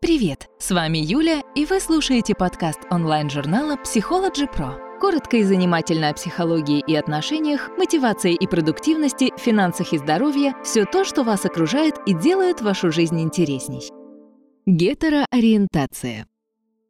Привет! С вами Юля, и вы слушаете подкаст онлайн-журнала Psychology Pro. Коротко и занимательно о психологии и отношениях, мотивации и продуктивности, финансах и здоровье – все то, что вас окружает и делает вашу жизнь интересней. Гетероориентация.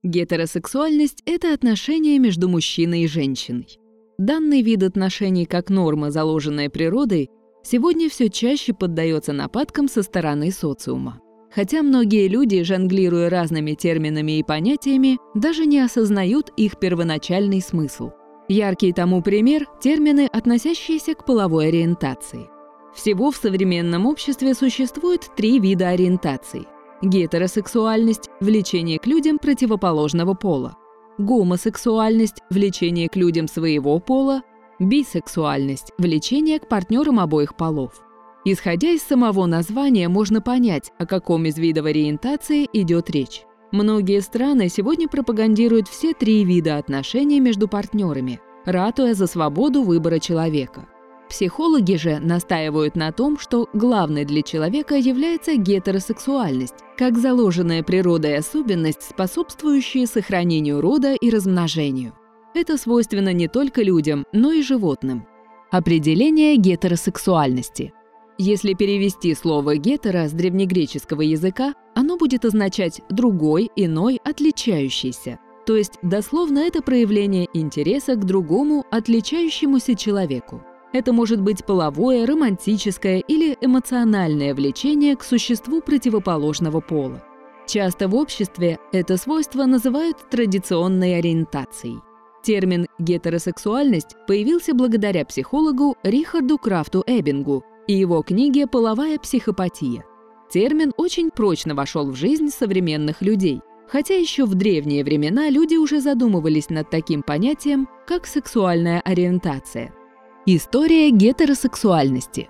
Гетеросексуальность – это отношения между мужчиной и женщиной. Данный вид отношений как норма, заложенная природой, сегодня все чаще поддается нападкам со стороны социума. Хотя многие люди, жонглируя разными терминами и понятиями, даже не осознают их первоначальный смысл. Яркий тому пример – термины, относящиеся к половой ориентации. Всего в современном обществе существует три вида ориентаций. Гетеросексуальность – влечение к людям противоположного пола. Гомосексуальность – влечение к людям своего пола. Бисексуальность – влечение к партнерам обоих полов. Исходя из самого названия, можно понять, о каком из видов ориентации идет речь. Многие страны сегодня пропагандируют все три вида отношений между партнерами, ратуя за свободу выбора человека. Психологи же настаивают на том, что главной для человека является гетеросексуальность, как заложенная природой особенность, способствующая сохранению рода и размножению. Это свойственно не только людям, но и животным. Определение гетеросексуальности – если перевести слово «гетеро» с древнегреческого языка, оно будет означать «другой», «иной», «отличающийся». То есть дословно это проявление интереса к другому, отличающемуся человеку. Это может быть половое, романтическое или эмоциональное влечение к существу противоположного пола. Часто в обществе это свойство называют традиционной ориентацией. Термин «гетеросексуальность» появился благодаря психологу Рихарду Крафту Эббингу, и его книге «Половая психопатия». Термин очень прочно вошел в жизнь современных людей, хотя еще в древние времена люди уже задумывались над таким понятием, как сексуальная ориентация. История гетеросексуальности.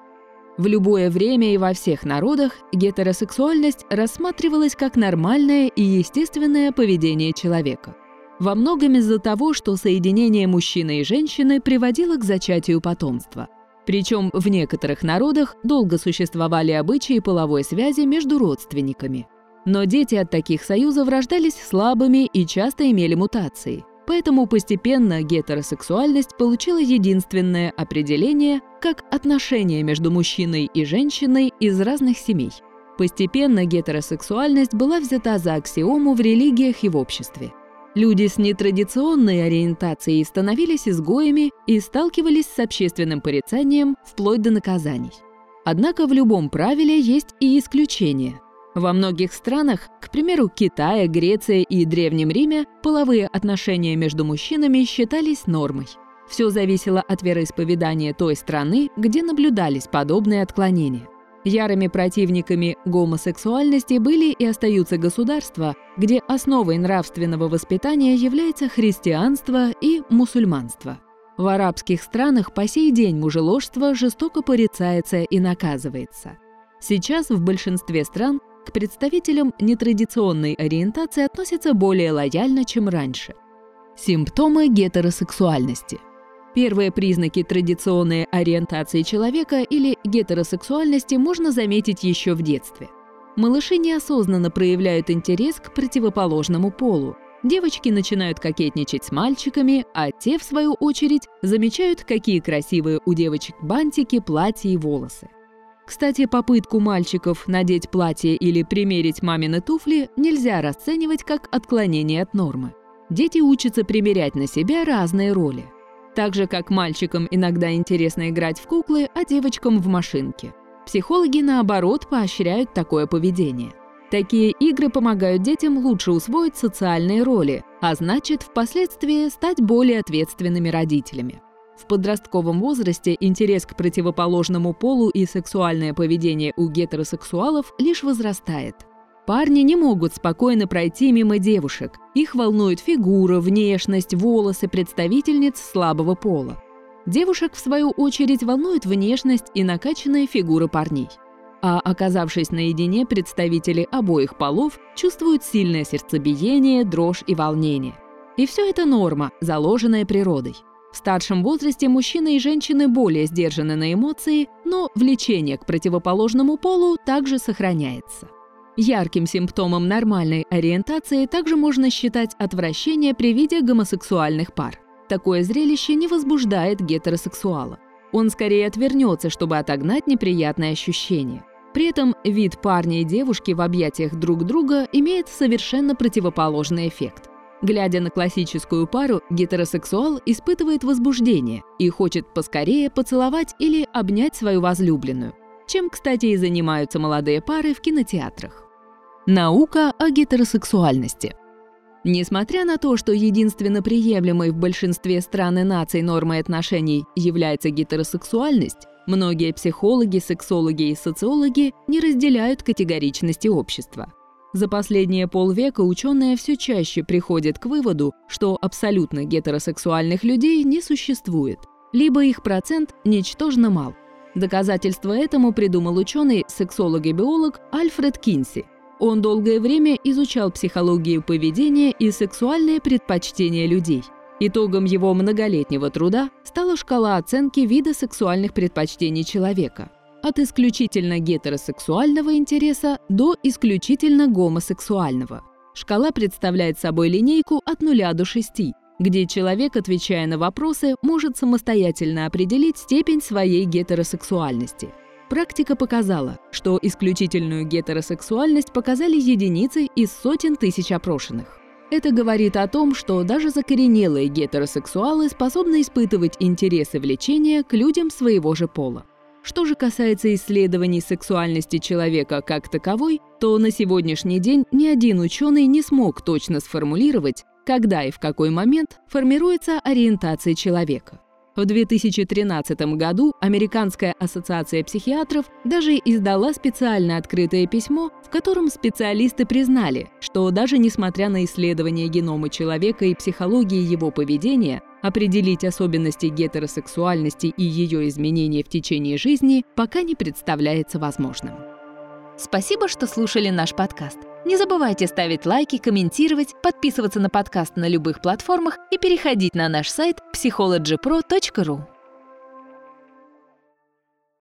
В любое время и во всех народах гетеросексуальность рассматривалась как нормальное и естественное поведение человека. Во многом из-за того, что соединение мужчины и женщины приводило к зачатию потомства – причем в некоторых народах долго существовали обычаи половой связи между родственниками. Но дети от таких союзов рождались слабыми и часто имели мутации. Поэтому постепенно гетеросексуальность получила единственное определение как отношение между мужчиной и женщиной из разных семей. Постепенно гетеросексуальность была взята за аксиому в религиях и в обществе. Люди с нетрадиционной ориентацией становились изгоями и сталкивались с общественным порицанием вплоть до наказаний. Однако в любом правиле есть и исключения. Во многих странах, к примеру, Китае, Греции и Древнем Риме, половые отношения между мужчинами считались нормой. Все зависело от вероисповедания той страны, где наблюдались подобные отклонения. Ярыми противниками гомосексуальности были и остаются государства, где основой нравственного воспитания является христианство и мусульманство. В арабских странах по сей день мужеложство жестоко порицается и наказывается. Сейчас в большинстве стран к представителям нетрадиционной ориентации относятся более лояльно, чем раньше. Симптомы гетеросексуальности – Первые признаки традиционной ориентации человека или гетеросексуальности можно заметить еще в детстве. Малыши неосознанно проявляют интерес к противоположному полу. Девочки начинают кокетничать с мальчиками, а те, в свою очередь, замечают, какие красивые у девочек бантики, платья и волосы. Кстати, попытку мальчиков надеть платье или примерить мамины туфли нельзя расценивать как отклонение от нормы. Дети учатся примерять на себя разные роли – так же, как мальчикам иногда интересно играть в куклы, а девочкам в машинки. Психологи, наоборот, поощряют такое поведение. Такие игры помогают детям лучше усвоить социальные роли, а значит, впоследствии стать более ответственными родителями. В подростковом возрасте интерес к противоположному полу и сексуальное поведение у гетеросексуалов лишь возрастает. Парни не могут спокойно пройти мимо девушек. Их волнует фигура, внешность, волосы представительниц слабого пола. Девушек, в свою очередь, волнует внешность и накачанная фигура парней. А оказавшись наедине, представители обоих полов чувствуют сильное сердцебиение, дрожь и волнение. И все это норма, заложенная природой. В старшем возрасте мужчины и женщины более сдержаны на эмоции, но влечение к противоположному полу также сохраняется. Ярким симптомом нормальной ориентации также можно считать отвращение при виде гомосексуальных пар. Такое зрелище не возбуждает гетеросексуала. Он скорее отвернется, чтобы отогнать неприятные ощущения. При этом вид парня и девушки в объятиях друг друга имеет совершенно противоположный эффект. Глядя на классическую пару, гетеросексуал испытывает возбуждение и хочет поскорее поцеловать или обнять свою возлюбленную, чем, кстати, и занимаются молодые пары в кинотеатрах. Наука о гетеросексуальности. Несмотря на то, что единственно приемлемой в большинстве стран и наций нормой отношений является гетеросексуальность, многие психологи, сексологи и социологи не разделяют категоричности общества. За последние полвека ученые все чаще приходят к выводу, что абсолютно гетеросексуальных людей не существует, либо их процент ничтожно мал. Доказательство этому придумал ученый, сексолог и биолог Альфред Кинси – он долгое время изучал психологию поведения и сексуальные предпочтения людей. Итогом его многолетнего труда стала шкала оценки вида сексуальных предпочтений человека от исключительно гетеросексуального интереса до исключительно гомосексуального. Шкала представляет собой линейку от 0 до 6, где человек, отвечая на вопросы, может самостоятельно определить степень своей гетеросексуальности – Практика показала, что исключительную гетеросексуальность показали единицы из сотен тысяч опрошенных. Это говорит о том, что даже закоренелые гетеросексуалы способны испытывать интерес и влечение к людям своего же пола. Что же касается исследований сексуальности человека как таковой, то на сегодняшний день ни один ученый не смог точно сформулировать, когда и в какой момент формируется ориентация человека. В 2013 году Американская ассоциация психиатров даже издала специально открытое письмо, в котором специалисты признали, что даже несмотря на исследования генома человека и психологии его поведения, определить особенности гетеросексуальности и ее изменения в течение жизни пока не представляется возможным. Спасибо, что слушали наш подкаст. Не забывайте ставить лайки, комментировать, подписываться на подкаст на любых платформах и переходить на наш сайт psychologypro.ru.